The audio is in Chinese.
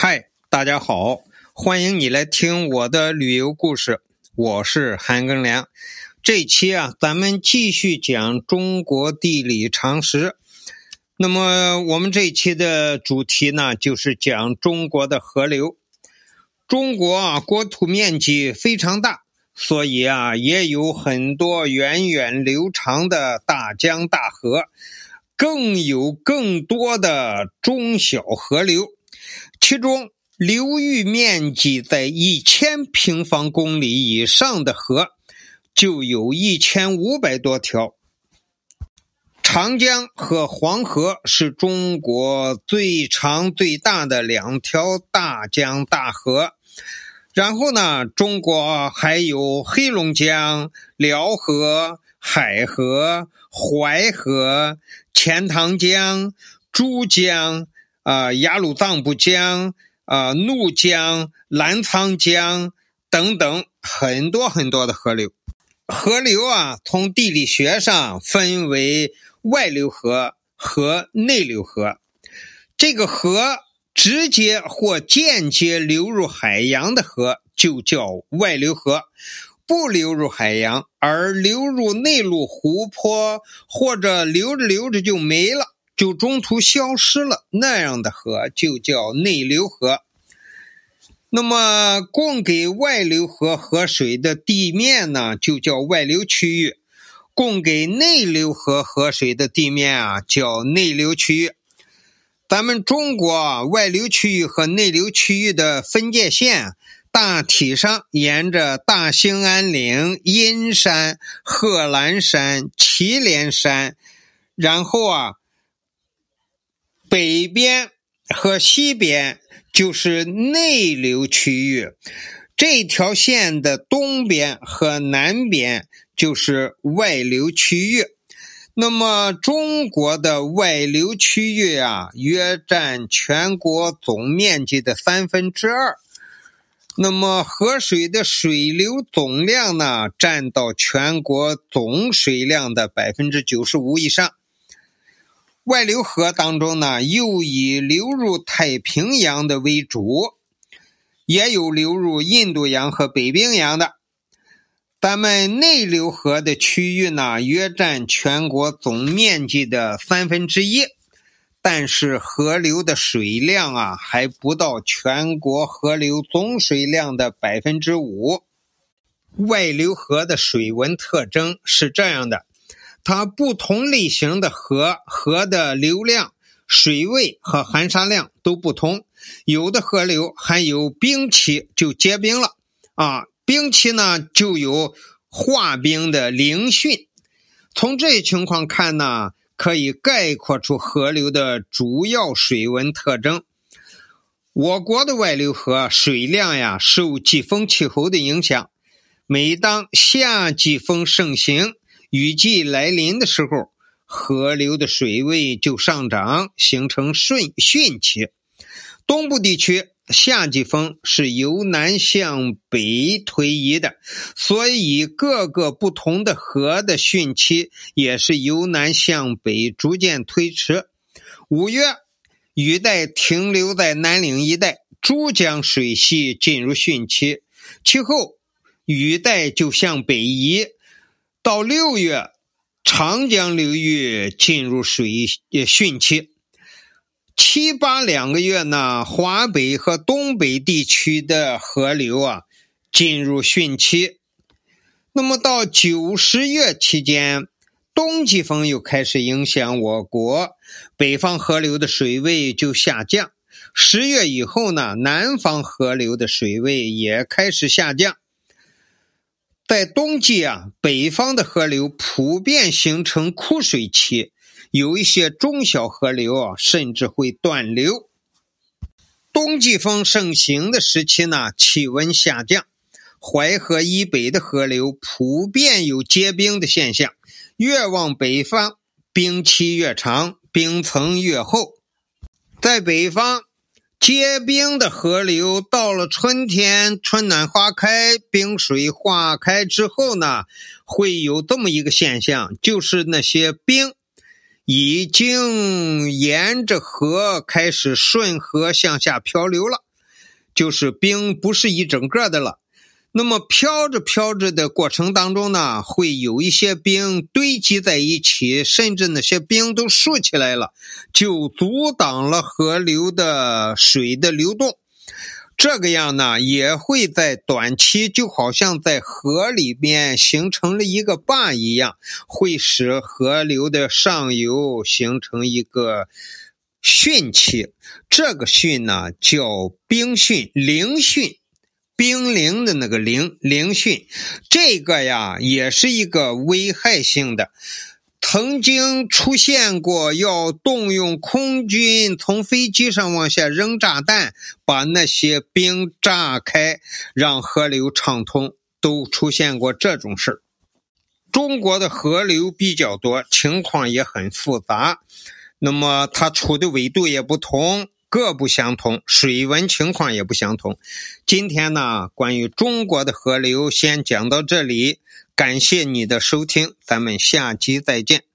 嗨，大家好，欢迎你来听我的旅游故事，我是韩庚良。这期啊，咱们继续讲中国地理常识。那么我们这一期的主题呢，就是讲中国的河流。中国啊，国土面积非常大，所以啊，也有很多源远流长的大江大河，更有更多的中小河流。其中，流域面积在一千平方公里以上的河，就有一千五百多条。长江和黄河是中国最长最大的两条大江大河。然后呢，中国还有黑龙江、辽河、海河、淮河、钱塘江、珠江。啊，雅鲁藏布江、啊怒江、澜沧江等等很多很多的河流。河流啊，从地理学上分为外流河和内流河。这个河直接或间接流入海洋的河就叫外流河，不流入海洋而流入内陆湖泊或者流着流着就没了。就中途消失了，那样的河就叫内流河。那么，供给外流河河水的地面呢，就叫外流区域；供给内流河河水的地面啊，叫内流区域。咱们中国外流区域和内流区域的分界线，大体上沿着大兴安岭、阴山、贺兰山、祁连山，然后啊。北边和西边就是内流区域，这条线的东边和南边就是外流区域。那么中国的外流区域啊，约占全国总面积的三分之二。那么河水的水流总量呢，占到全国总水量的百分之九十五以上。外流河当中呢，又以流入太平洋的为主，也有流入印度洋和北冰洋的。咱们内流河的区域呢，约占全国总面积的三分之一，但是河流的水量啊，还不到全国河流总水量的百分之五。外流河的水文特征是这样的。它不同类型的河，河的流量、水位和含沙量都不同。有的河流还有冰期就结冰了啊，冰期呢就有化冰的凌汛。从这些情况看呢，可以概括出河流的主要水文特征。我国的外流河水量呀，受季风气候的影响，每当夏季风盛行。雨季来临的时候，河流的水位就上涨，形成汛汛期。东部地区夏季风是由南向北推移的，所以各个不同的河的汛期也是由南向北逐渐推迟。五月，雨带停留在南岭一带，珠江水系进入汛期，其后雨带就向北移。到六月，长江流域进入水汛期。七八两个月呢，华北和东北地区的河流啊进入汛期。那么到九十月期间，冬季风又开始影响我国，北方河流的水位就下降。十月以后呢，南方河流的水位也开始下降。在冬季啊，北方的河流普遍形成枯水期，有一些中小河流啊，甚至会断流。冬季风盛行的时期呢，气温下降，淮河以北的河流普遍有结冰的现象，越往北方，冰期越长，冰层越厚。在北方。结冰的河流到了春天，春暖花开，冰水化开之后呢，会有这么一个现象，就是那些冰已经沿着河开始顺河向下漂流了。就是冰不是一整个的了。那么飘着飘着的过程当中呢，会有一些冰堆积在一起，甚至那些冰都竖起来了，就阻挡了河流的水的流动。这个样呢，也会在短期，就好像在河里边形成了一个坝一样，会使河流的上游形成一个汛期。这个汛呢，叫冰汛、凌汛。冰凌的那个凌凌汛，这个呀也是一个危害性的，曾经出现过要动用空军从飞机上往下扔炸弹，把那些冰炸开，让河流畅通，都出现过这种事。中国的河流比较多，情况也很复杂，那么它处的纬度也不同。各不相同，水文情况也不相同。今天呢，关于中国的河流先讲到这里，感谢你的收听，咱们下期再见。